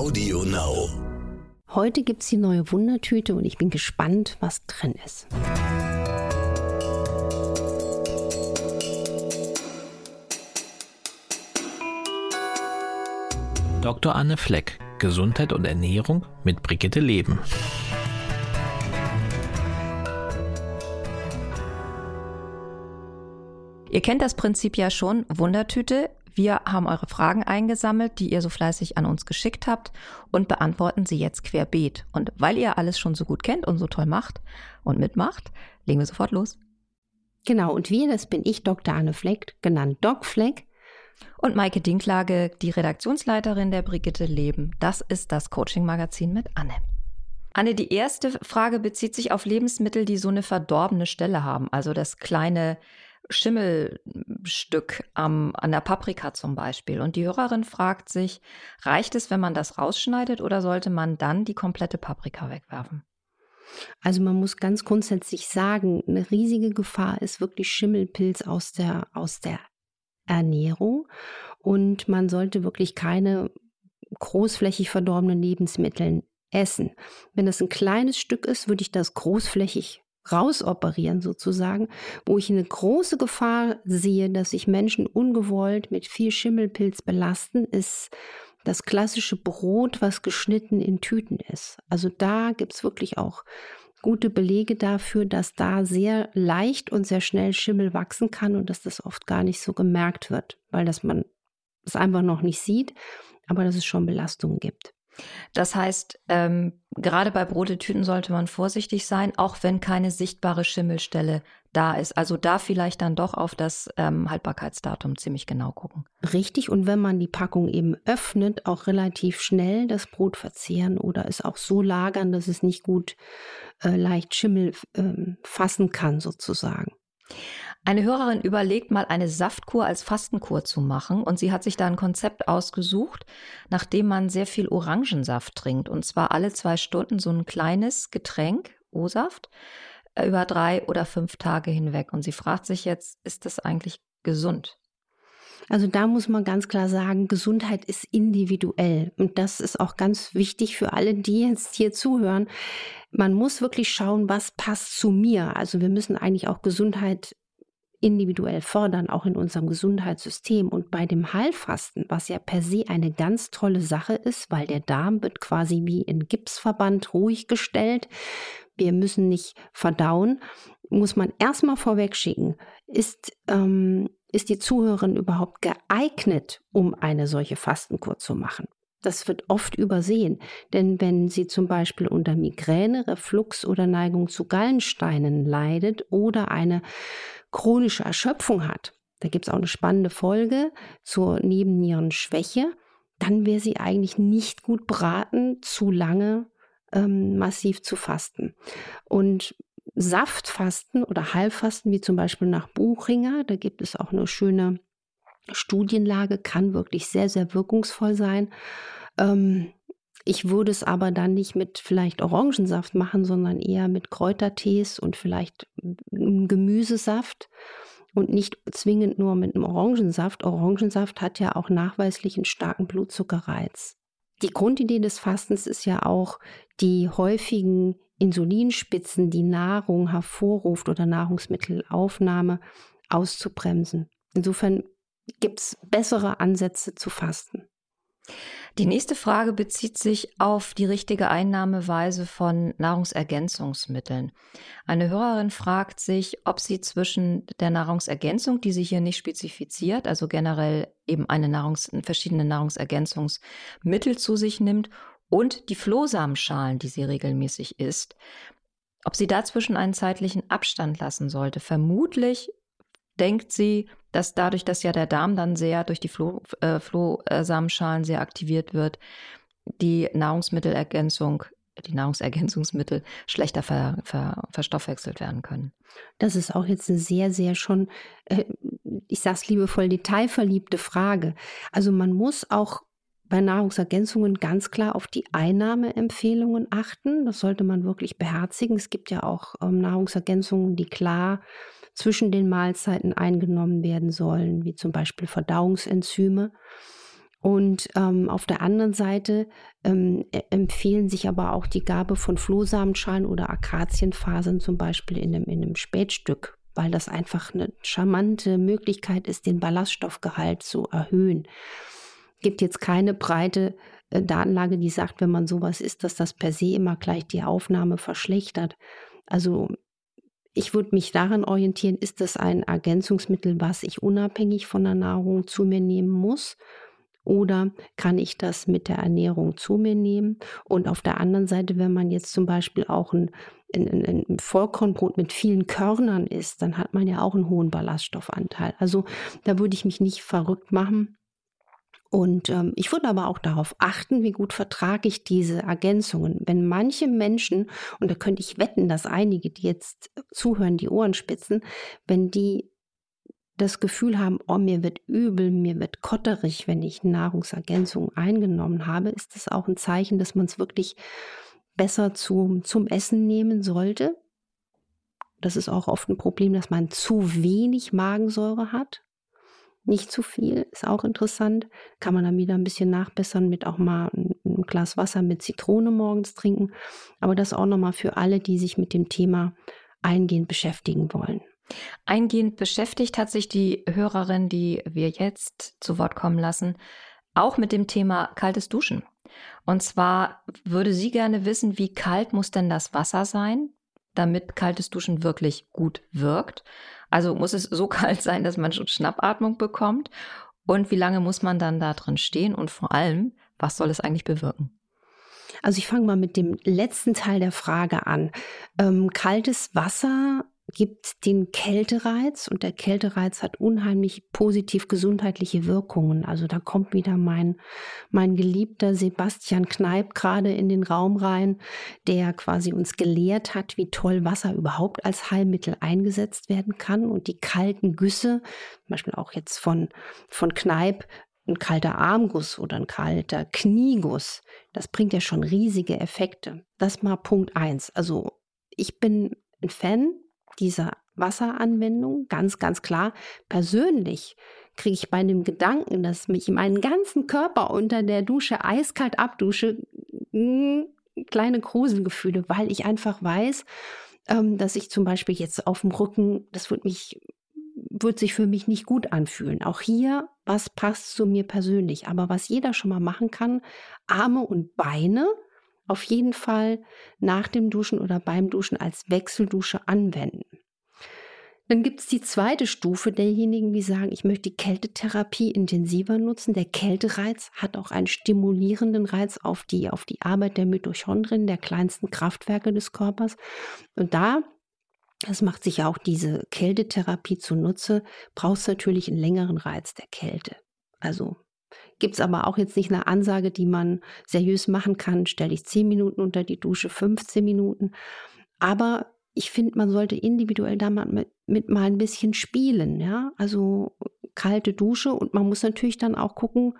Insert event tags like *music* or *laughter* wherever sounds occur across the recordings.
Audio Now. Heute gibt es die neue Wundertüte und ich bin gespannt, was drin ist. Dr. Anne Fleck, Gesundheit und Ernährung mit Brigitte Leben. Ihr kennt das Prinzip ja schon, Wundertüte. Wir haben eure Fragen eingesammelt, die ihr so fleißig an uns geschickt habt und beantworten sie jetzt querbeet. Und weil ihr alles schon so gut kennt und so toll macht und mitmacht, legen wir sofort los. Genau, und wir, das bin ich, Dr. Anne Fleck, genannt Doc Fleck. Und Maike Dinklage, die Redaktionsleiterin der Brigitte Leben. Das ist das Coaching-Magazin mit Anne. Anne, die erste Frage bezieht sich auf Lebensmittel, die so eine verdorbene Stelle haben. Also das kleine Schimmelstück am, an der Paprika zum Beispiel. Und die Hörerin fragt sich, reicht es, wenn man das rausschneidet oder sollte man dann die komplette Paprika wegwerfen? Also man muss ganz grundsätzlich sagen, eine riesige Gefahr ist wirklich Schimmelpilz aus der, aus der Ernährung. Und man sollte wirklich keine großflächig verdorbenen Lebensmittel essen. Wenn das ein kleines Stück ist, würde ich das großflächig rausoperieren sozusagen, wo ich eine große Gefahr sehe, dass sich Menschen ungewollt mit viel Schimmelpilz belasten, ist das klassische Brot, was geschnitten in Tüten ist. Also da gibt es wirklich auch gute Belege dafür, dass da sehr leicht und sehr schnell Schimmel wachsen kann und dass das oft gar nicht so gemerkt wird, weil das man es einfach noch nicht sieht, aber dass es schon Belastungen gibt. Das heißt, ähm, gerade bei Brotetüten sollte man vorsichtig sein, auch wenn keine sichtbare Schimmelstelle da ist. Also da vielleicht dann doch auf das ähm, Haltbarkeitsdatum ziemlich genau gucken. Richtig, und wenn man die Packung eben öffnet, auch relativ schnell das Brot verzehren oder es auch so lagern, dass es nicht gut äh, leicht Schimmel äh, fassen kann, sozusagen. Eine Hörerin überlegt mal eine Saftkur als Fastenkur zu machen und sie hat sich da ein Konzept ausgesucht, nachdem man sehr viel Orangensaft trinkt und zwar alle zwei Stunden so ein kleines Getränk, O-Saft, äh, über drei oder fünf Tage hinweg. Und sie fragt sich jetzt, ist das eigentlich gesund? Also da muss man ganz klar sagen, Gesundheit ist individuell. Und das ist auch ganz wichtig für alle, die jetzt hier zuhören. Man muss wirklich schauen, was passt zu mir. Also wir müssen eigentlich auch Gesundheit individuell fördern, auch in unserem Gesundheitssystem. Und bei dem Heilfasten, was ja per se eine ganz tolle Sache ist, weil der Darm wird quasi wie in Gipsverband ruhig gestellt. Wir müssen nicht verdauen, muss man erstmal vorwegschicken, ist, ähm, ist die Zuhörerin überhaupt geeignet, um eine solche Fastenkur zu machen? Das wird oft übersehen, denn wenn sie zum Beispiel unter Migräne, Reflux oder Neigung zu Gallensteinen leidet oder eine chronische Erschöpfung hat, da gibt es auch eine spannende Folge zur Nebennierenschwäche, dann wäre sie eigentlich nicht gut beraten, zu lange ähm, massiv zu fasten. Und Saftfasten oder Heilfasten, wie zum Beispiel nach Buchinger, da gibt es auch eine schöne Studienlage, kann wirklich sehr, sehr wirkungsvoll sein. Ähm, ich würde es aber dann nicht mit vielleicht Orangensaft machen, sondern eher mit Kräutertees und vielleicht Gemüsesaft und nicht zwingend nur mit einem Orangensaft. Orangensaft hat ja auch nachweislich einen starken Blutzuckerreiz. Die Grundidee des Fastens ist ja auch, die häufigen Insulinspitzen, die Nahrung hervorruft oder Nahrungsmittelaufnahme auszubremsen. Insofern gibt es bessere Ansätze zu fasten. Die nächste Frage bezieht sich auf die richtige Einnahmeweise von Nahrungsergänzungsmitteln. Eine Hörerin fragt sich, ob sie zwischen der Nahrungsergänzung, die sie hier nicht spezifiziert, also generell eben eine Nahrungs verschiedene Nahrungsergänzungsmittel zu sich nimmt und die Flohsamenschalen, die sie regelmäßig isst, ob sie dazwischen einen zeitlichen Abstand lassen sollte. Vermutlich denkt sie, dass dadurch, dass ja der Darm dann sehr durch die Floh, äh, Flohsamenschalen sehr aktiviert wird, die Nahrungsmittelergänzung, die Nahrungsergänzungsmittel schlechter ver, ver, verstoffwechselt werden können. Das ist auch jetzt eine sehr, sehr schon, äh, ich sag's liebevoll, detailverliebte Frage. Also man muss auch bei Nahrungsergänzungen ganz klar auf die Einnahmeempfehlungen achten. Das sollte man wirklich beherzigen. Es gibt ja auch ähm, Nahrungsergänzungen, die klar zwischen den Mahlzeiten eingenommen werden sollen, wie zum Beispiel Verdauungsenzyme. Und ähm, auf der anderen Seite ähm, e-, empfehlen sich aber auch die Gabe von Flohsamenschalen oder Akazienfasern zum Beispiel in einem, in einem Spätstück, weil das einfach eine charmante Möglichkeit ist, den Ballaststoffgehalt zu erhöhen. Gibt jetzt keine breite äh, Datenlage, die sagt, wenn man sowas isst, dass das per se immer gleich die Aufnahme verschlechtert. Also ich würde mich daran orientieren, ist das ein Ergänzungsmittel, was ich unabhängig von der Nahrung zu mir nehmen muss? Oder kann ich das mit der Ernährung zu mir nehmen? Und auf der anderen Seite, wenn man jetzt zum Beispiel auch ein, ein, ein Vollkornbrot mit vielen Körnern isst, dann hat man ja auch einen hohen Ballaststoffanteil. Also da würde ich mich nicht verrückt machen und ähm, ich würde aber auch darauf achten, wie gut vertrage ich diese Ergänzungen. Wenn manche Menschen, und da könnte ich wetten, dass einige, die jetzt zuhören, die Ohren spitzen, wenn die das Gefühl haben, oh, mir wird übel, mir wird kotterig, wenn ich Nahrungsergänzungen eingenommen habe, ist das auch ein Zeichen, dass man es wirklich besser zum, zum Essen nehmen sollte. Das ist auch oft ein Problem, dass man zu wenig Magensäure hat nicht zu viel, ist auch interessant. Kann man dann wieder ein bisschen nachbessern mit auch mal ein, Glas Wasser mit Zitrone morgens trinken. Aber das auch nochmal für alle, die sich mit dem Thema eingehend beschäftigen wollen. Eingehend beschäftigt hat sich die Hörerin, die wir jetzt zu Wort kommen lassen, auch mit dem Thema kaltes Duschen. Und zwar würde sie gerne wissen, wie kalt muss denn das Wasser sein, damit kaltes Duschen wirklich gut wirkt? Also muss es so *laughs* kalt sein, dass man schon Schnappatmung bekommt? Und wie lange muss man dann da drin stehen? Und vor allem, was soll es eigentlich bewirken? Also ich fange mal mit dem letzten Teil der Frage an. Ähm, kaltes Wasser gibt den Kältereiz und der Kältereiz hat unheimlich positiv gesundheitliche Wirkungen. Also da kommt wieder mein, mein geliebter Sebastian Kneip gerade in den Raum rein, der quasi uns gelehrt hat, wie toll Wasser überhaupt als Heilmittel eingesetzt werden kann und die kalten Güsse, zum Beispiel auch jetzt von, von Kneip, ein kalter Armguss oder ein kalter Knieguss, das bringt ja schon riesige Effekte. Das mal Punkt eins. Also ich bin ein Fan dieser Wasseranwendung, ganz, ganz klar. Persönlich kriege ich bei dem Gedanken, dass mich meinen ganzen Körper unter der Dusche eiskalt abdusche, hm, kleine Gruselgefühle, weil ich einfach weiß, ähm, dass ich zum Beispiel jetzt auf dem Rücken, das wird mich wird sich für mich nicht gut anfühlen. Auch hier, was passt zu mir persönlich. Aber was jeder schon mal machen kann, Arme und Beine auf jeden Fall nach dem Duschen oder beim Duschen als Wechseldusche anwenden. Dann gibt es die zweite Stufe derjenigen, die sagen, ich möchte die Kältetherapie intensiver nutzen. Der Kältereiz hat auch einen stimulierenden Reiz auf die, auf die Arbeit der Mitochondrien, der kleinsten Kraftwerke des Körpers. Und da, das macht sich ja auch diese Kältetherapie zunutze, brauchst natürlich einen längeren Reiz der Kälte. Also Gibt es aber auch jetzt nicht eine Ansage, die man seriös machen kann, stelle ich 10 Minuten unter die Dusche, 15 Minuten. Aber ich finde, man sollte individuell da mal mit, mit, mal ein bisschen spielen, ja. Also kalte Dusche und man muss natürlich dann auch gucken,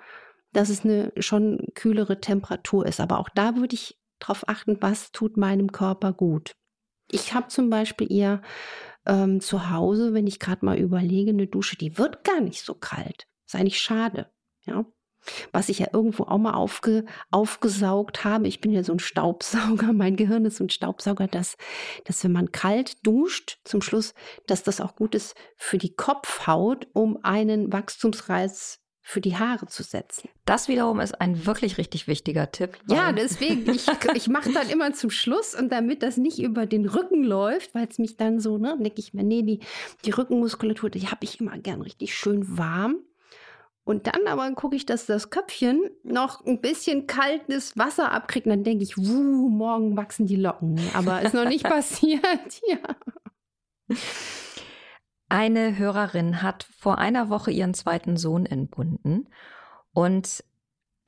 dass es eine schon kühlere Temperatur ist. Aber auch da würde ich darauf achten, was tut meinem Körper gut. Ich habe zum Beispiel eher ähm, zu Hause, wenn ich gerade mal überlege, eine Dusche, die wird gar nicht so kalt. Ist eigentlich schade. Ja. Was ich ja irgendwo auch mal aufge, aufgesaugt habe. Ich bin ja so ein Staubsauger. *laughs* Mein Gehirn ist so ein Staubsauger, dass, dass wenn man kalt duscht, zum Schluss, dass das auch gut ist für die Kopfhaut, um einen Wachstumsreiz für die Haare zu setzen. Das wiederum ist ein wirklich richtig wichtiger Tipp. Ja, deswegen, ich, *laughs* ich mache dann immer zum Schluss und damit das nicht über den Rücken läuft, weil es mich dann so, ne, denke ich mir, nee, die, die Rückenmuskulatur, die habe ich immer gern richtig schön warm. Und dann aber gucke ich, dass das Köpfchen noch ein bisschen kaltes Wasser abkriegt. Und dann denke ich, wuh, morgen wachsen die Locken. Aber ist noch nicht *laughs* passiert. *laughs* Ja. Eine Hörerin hat vor einer Woche ihren zweiten Sohn entbunden und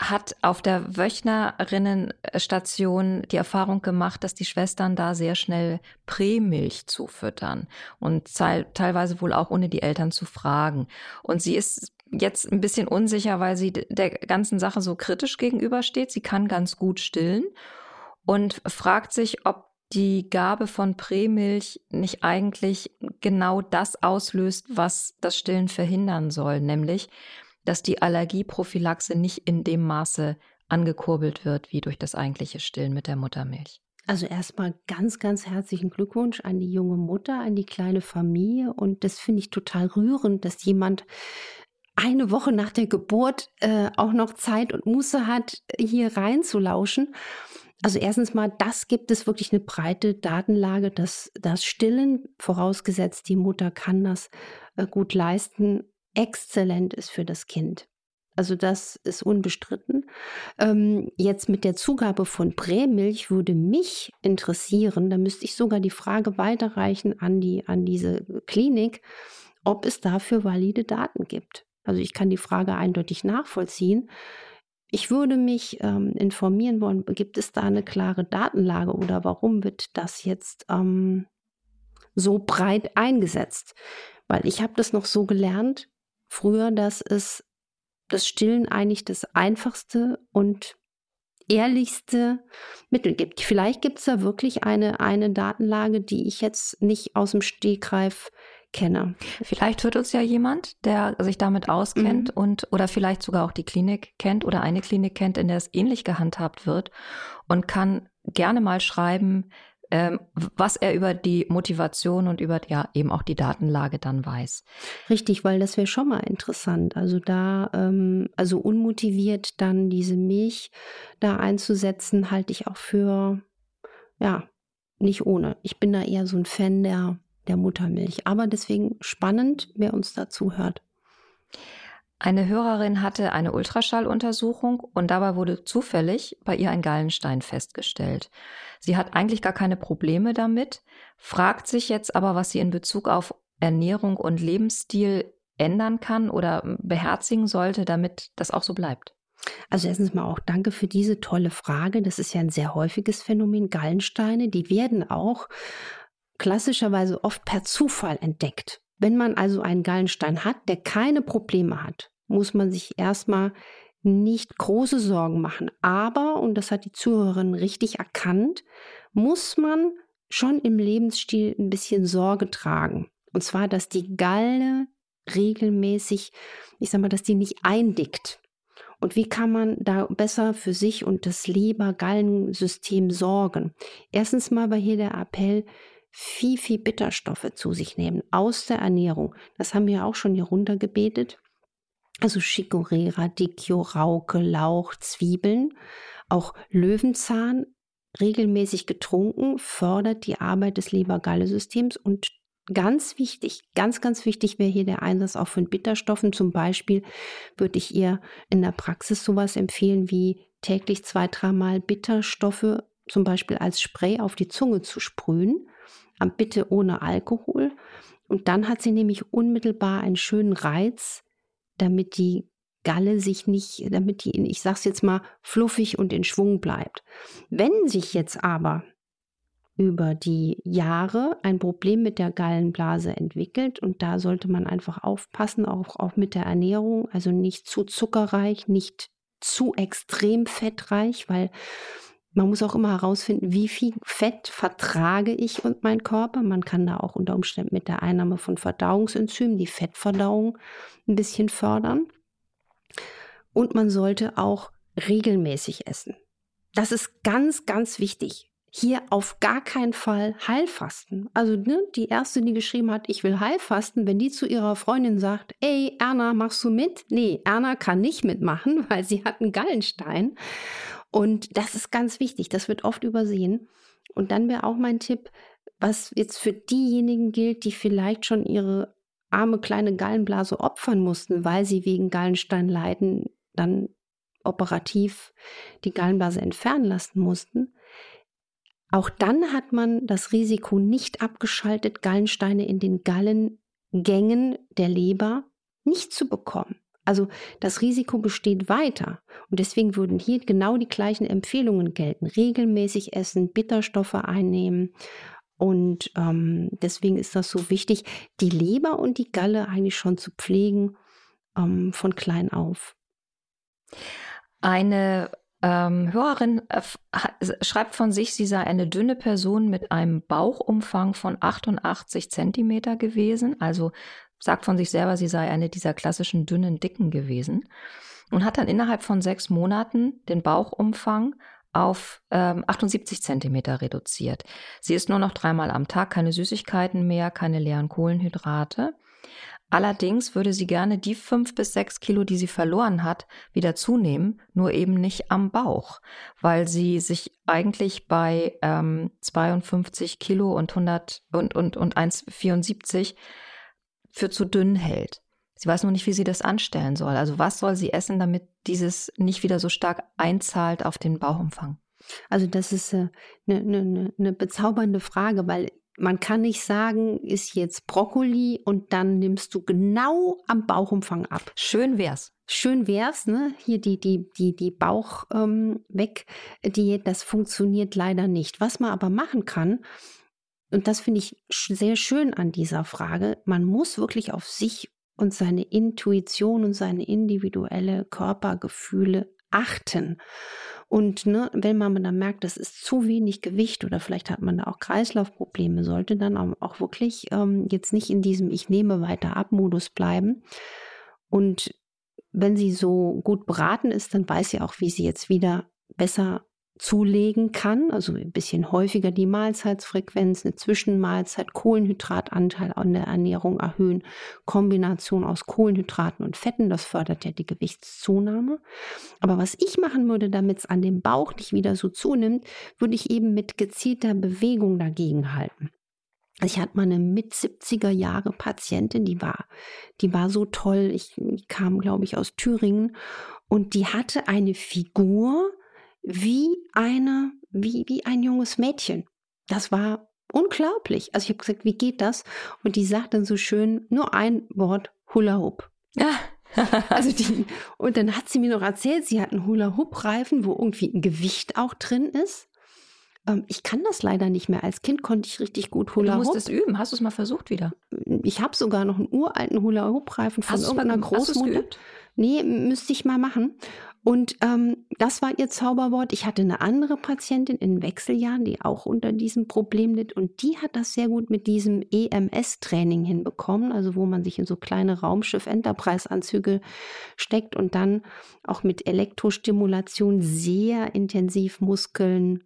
hat auf der Wöchnerinnenstation die Erfahrung gemacht, dass die Schwestern da sehr schnell Prämilch zufüttern und teilweise wohl auch ohne die Eltern zu fragen. Und sie ist jetzt ein bisschen unsicher, weil sie der ganzen Sache so kritisch gegenübersteht. Sie kann ganz gut stillen und fragt sich, ob die Gabe von Prämilch nicht eigentlich genau das auslöst, was das Stillen verhindern soll, nämlich dass die Allergieprophylaxe nicht in dem Maße angekurbelt wird wie durch das eigentliche Stillen mit der Muttermilch. Also erstmal ganz, ganz herzlichen Glückwunsch an die junge Mutter, an die kleine Familie. Und das finde ich total rührend, dass jemand eine Woche nach der Geburt äh, auch noch Zeit und Muße hat, hier reinzulauschen. Also erstens mal, das gibt es wirklich eine breite Datenlage, dass das Stillen, vorausgesetzt die Mutter kann das äh, gut leisten, exzellent ist für das Kind. Also das ist unbestritten. Ähm, jetzt mit der Zugabe von Prämilch würde mich interessieren, da müsste ich sogar die Frage weiterreichen an, die, an diese Klinik, ob es dafür valide Daten gibt. Also ich kann die Frage eindeutig nachvollziehen. Ich würde mich ähm, informieren wollen, gibt es da eine klare Datenlage oder warum wird das jetzt ähm, so breit eingesetzt? Weil ich habe das noch so gelernt früher, dass es das Stillen eigentlich das einfachste und ehrlichste Mittel gibt. Vielleicht gibt es da wirklich eine, eine Datenlage, die ich jetzt nicht aus dem Stegreif kenne. Vielleicht hört uns ja jemand, der sich damit auskennt mhm. und oder vielleicht sogar auch die Klinik kennt oder eine Klinik kennt, in der es ähnlich gehandhabt wird und kann gerne mal schreiben, ähm, was er über die Motivation und über ja eben auch die Datenlage dann weiß. Richtig, weil das wäre schon mal interessant. Also da, ähm, also unmotiviert dann diese Milch da einzusetzen, halte ich auch für ja nicht ohne. Ich bin da eher so ein Fan der der Muttermilch. Aber deswegen spannend, wer uns dazu hört. Eine Hörerin hatte eine Ultraschalluntersuchung und dabei wurde zufällig bei ihr ein Gallenstein festgestellt. Sie hat eigentlich gar keine Probleme damit, fragt sich jetzt aber, was sie in Bezug auf Ernährung und Lebensstil ändern kann oder beherzigen sollte, damit das auch so bleibt. Also erstens mal auch danke für diese tolle Frage. Das ist ja ein sehr häufiges Phänomen. Gallensteine, die werden auch klassischerweise oft per Zufall entdeckt. Wenn man also einen Gallenstein hat, der keine Probleme hat, muss man sich erstmal nicht große Sorgen machen. Aber, und das hat die Zuhörerin richtig erkannt, muss man schon im Lebensstil ein bisschen Sorge tragen. Und zwar, dass die Galle regelmäßig, ich sag mal, dass die nicht eindickt. Und wie kann man da besser für sich und das Leber-Gallensystem sorgen? Erstens mal war hier der Appell, viel, viel Bitterstoffe zu sich nehmen aus der Ernährung. Das haben wir auch schon hier runtergebetet. Also Chicorée, Radicchio, Rauke, Lauch, Zwiebeln, auch Löwenzahn regelmäßig getrunken, fördert die Arbeit des Leber-Galle-Systems und ganz wichtig, ganz, ganz wichtig wäre hier der Einsatz auch von Bitterstoffen. Zum Beispiel würde ich ihr in der Praxis sowas empfehlen wie täglich zwei, dreimal Bitterstoffe zum Beispiel als Spray auf die Zunge zu sprühen bitte ohne Alkohol. Und dann hat sie nämlich unmittelbar einen schönen Reiz, damit die Galle sich nicht, damit die, ich sag's jetzt mal, fluffig und in Schwung bleibt. Wenn sich jetzt aber über die Jahre ein Problem mit der Gallenblase entwickelt und da sollte man einfach aufpassen, auch, auch mit der Ernährung, also nicht zu zuckerreich, nicht zu extrem fettreich, weil man muss auch immer herausfinden, wie viel Fett vertrage ich und mein Körper. Man kann da auch unter Umständen mit der Einnahme von Verdauungsenzymen die Fettverdauung ein bisschen fördern. Und man sollte auch regelmäßig essen. Das ist ganz, ganz wichtig. Hier auf gar keinen Fall Heilfasten. Also ne, die erste, die geschrieben hat, ich will Heilfasten, wenn die zu ihrer Freundin sagt, ey Erna, machst du mit? Nee, Erna kann nicht mitmachen, *laughs* weil sie hat einen Gallenstein. Und das ist ganz wichtig, das wird oft übersehen. Und dann wäre auch mein Tipp, was jetzt für diejenigen gilt, die vielleicht schon ihre arme kleine Gallenblase opfern mussten, weil sie wegen Gallenstein leiden, dann operativ die Gallenblase entfernen lassen mussten. Auch dann hat man das Risiko nicht abgeschaltet, Gallensteine in den Gallengängen der Leber nicht zu bekommen. Also das Risiko besteht weiter. Und deswegen würden hier genau die gleichen Empfehlungen gelten. Regelmäßig essen, Bitterstoffe einnehmen. Und ähm, deswegen ist das so wichtig, die Leber und die Galle eigentlich schon zu pflegen ähm, von klein auf. Eine ähm, Hörerin äh, schreibt von sich, sie sei eine dünne Person mit einem Bauchumfang von 88 Zentimeter gewesen, also sagt von sich selber, sie sei eine dieser klassischen dünnen Dicken gewesen und hat dann innerhalb von sechs Monaten den Bauchumfang auf ähm, 78 Zentimeter reduziert. Sie isst nur noch dreimal am Tag, keine Süßigkeiten mehr, keine leeren Kohlenhydrate. Allerdings würde sie gerne die fünf bis sechs Kilo, die sie verloren hat, wieder zunehmen, nur eben nicht am Bauch, weil sie sich eigentlich bei ähm, 52 Kilo und 100 und, und, und 1,74 für zu dünn hält. Sie weiß nur nicht, wie sie das anstellen soll. Also was soll sie essen, damit dieses nicht wieder so stark einzahlt auf den Bauchumfang? Also das ist eine, äh, eine, ne, eine bezaubernde Frage, weil man kann nicht sagen, ist jetzt Brokkoli und dann nimmst du genau am Bauchumfang ab. Schön wär's. Schön wär's, ne? Hier die, die, die, die Bauch ähm, weg, Diät, das funktioniert leider nicht. Was man aber machen kann, und das finde ich sehr schön an dieser Frage, man muss wirklich auf sich und seine Intuition und seine individuelle Körpergefühle achten. Und ne, wenn man dann merkt, das ist zu wenig Gewicht oder vielleicht hat man da auch Kreislaufprobleme, sollte dann auch wirklich ähm, jetzt nicht in diesem Ich nehme weiter ab Modus bleiben. Und wenn sie so gut beraten ist, dann weiß sie auch, wie sie jetzt wieder besser zulegen kann, also ein bisschen häufiger die Mahlzeitsfrequenz, eine Zwischenmahlzeit, Kohlenhydratanteil an der Ernährung erhöhen, Kombination aus Kohlenhydraten und Fetten, das fördert ja die Gewichtszunahme. Aber was ich machen würde, damit es an dem Bauch nicht wieder so zunimmt, würde ich eben mit gezielter Bewegung dagegen halten. Ich hatte mal eine mit 70er Jahre Patientin, die war, die war so toll. Ich, ich kam, glaube ich, aus Thüringen und die hatte eine Figur, wie eine, wie, wie ein junges Mädchen. Das war unglaublich. Also ich habe gesagt, wie geht das? Und die sagt dann so schön nur ein Wort, Hula Hoop. Ja. *laughs* also die, und dann hat sie mir noch erzählt, sie hat einen Hula-Hoop-Reifen, wo irgendwie ein Gewicht auch drin ist. Ähm, ich kann das leider nicht mehr. Als Kind konnte ich richtig gut Hula Hoop. Du musst es üben. Hast du es mal versucht wieder? Ich habe sogar noch einen uralten Hula-Hoop-Reifen von irgendeiner Großmutter. Hast Nee, müsste ich mal machen. Und ähm, das war ihr Zauberwort. Ich hatte eine andere Patientin in Wechseljahren, die auch unter diesem Problem litt. Und die hat das sehr gut mit diesem EMS-Training hinbekommen, also wo man sich in so kleine Raumschiff-Enterprise-Anzüge steckt und dann auch mit Elektrostimulation sehr intensiv Muskeln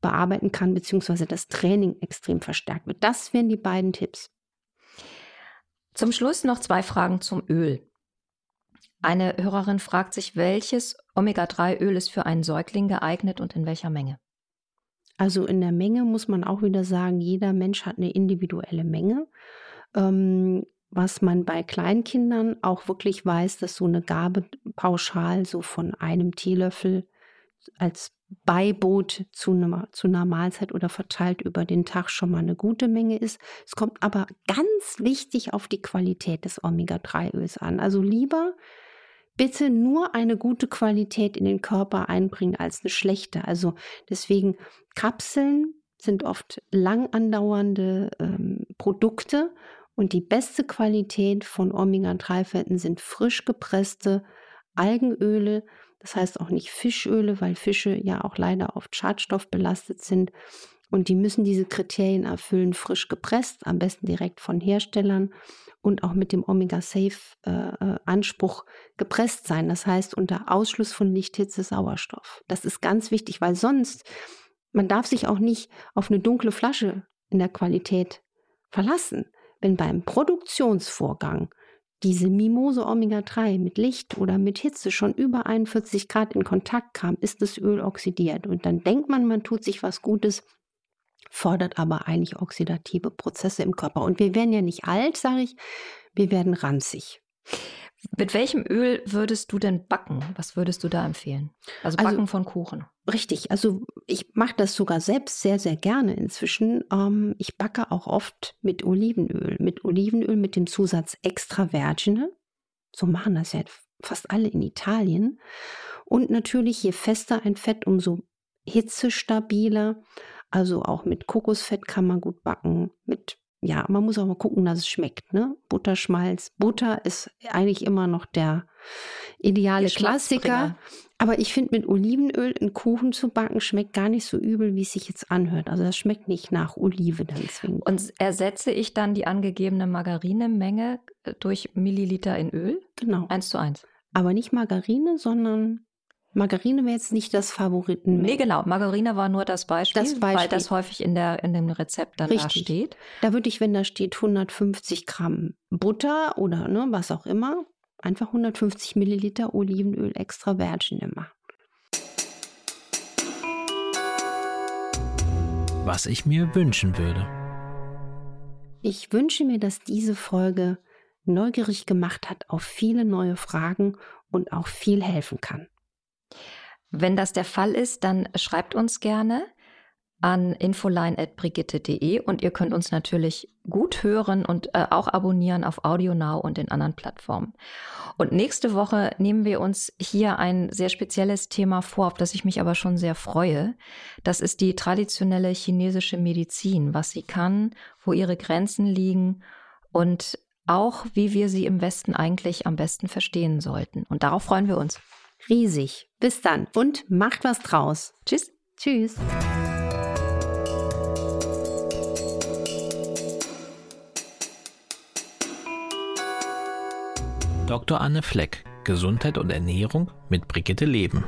bearbeiten kann, beziehungsweise das Training extrem verstärkt wird. Das wären die beiden Tipps. Zum Schluss noch zwei Fragen zum Öl. Eine Hörerin fragt sich, welches Omega-3-Öl ist für einen Säugling geeignet und in welcher Menge? Also in der Menge muss man auch wieder sagen, jeder Mensch hat eine individuelle Menge. Ähm, was man bei Kleinkindern auch wirklich weiß, dass so eine Gabe pauschal so von einem Teelöffel als Beiboot zu einer, zu einer Mahlzeit oder verteilt über den Tag schon mal eine gute Menge ist. Es kommt aber ganz wichtig auf die Qualität des Omega-3-Öls an. Also lieber bitte nur eine gute Qualität in den Körper einbringen als eine schlechte. Also deswegen Kapseln sind oft lang andauernde ähm, Produkte und die beste Qualität von Omega-3-Fetten sind frisch gepresste Algenöle. Das heißt auch nicht Fischöle, weil Fische ja auch leider oft schadstoffbelastet sind. Und die müssen diese Kriterien erfüllen, frisch gepresst, am besten direkt von Herstellern und auch mit dem Omega-Safe-Anspruch äh, gepresst sein. Das heißt, unter Ausschluss von Lichthitze Sauerstoff. Das ist ganz wichtig, weil sonst, man darf sich auch nicht auf eine dunkle Flasche in der Qualität verlassen. Wenn beim Produktionsvorgang diese Mimose Omega-3 mit Licht oder mit Hitze schon über 41 Grad in Kontakt kam, ist das Öl oxidiert. Und dann denkt man, man tut sich was Gutes, fordert aber eigentlich oxidative Prozesse im Körper. Und wir werden ja nicht alt, sage ich, wir werden ranzig. Mit welchem Öl würdest du denn backen? Was würdest du da empfehlen? Also, also backen also, von Kuchen. Richtig, also ich mache das sogar selbst sehr, sehr gerne inzwischen. Ähm, ich backe auch oft mit Olivenöl. Mit Olivenöl mit dem Zusatz extra vergine. So machen das ja fast alle in Italien. Und natürlich, je fester ein Fett, umso hitzestabiler. Also auch mit Kokosfett kann man gut backen. Mit, ja, man muss auch mal gucken, dass es schmeckt. Ne? Butterschmalz. Butter ist eigentlich immer noch der, ideale Klassiker. Aber ich finde, mit Olivenöl einen Kuchen zu backen, schmeckt gar nicht so übel, wie es sich jetzt anhört. Also das schmeckt nicht nach Olive dann zwingend. Und ersetze ich dann die angegebene Margarinemenge äh, durch Milliliter in Öl? Genau. Eins zu eins. Aber nicht Margarine, sondern Margarine wäre jetzt nicht das Favoriten. Nee, genau. Margarine war nur das Beispiel, das Beispiel. weil das häufig in, der, in dem Rezept dann Richtig. da steht. Da würde ich, wenn da steht 150 Gramm Butter oder ne, was auch immer, einfach 150 Milliliter Olivenöl extra virgin machen. Was ich mir wünschen würde. Ich wünsche mir, dass diese Folge neugierig gemacht hat auf viele neue Fragen und auch viel helfen kann. Wenn das der Fall ist, dann schreibt uns gerne an infoline.brigitte.de und ihr könnt uns natürlich gut hören und äh, auch abonnieren auf AudioNow und den anderen Plattformen. Und nächste Woche nehmen wir uns hier ein sehr spezielles Thema vor, auf das ich mich aber schon sehr freue. Das ist die traditionelle chinesische Medizin, was sie kann, wo ihre Grenzen liegen und auch wie wir sie im Westen eigentlich am besten verstehen sollten. Und darauf freuen wir uns riesig. Bis dann und macht was draus. Tschüss. Tschüss. Dr. Anne Fleck, Gesundheit und Ernährung mit Brigitte Leben.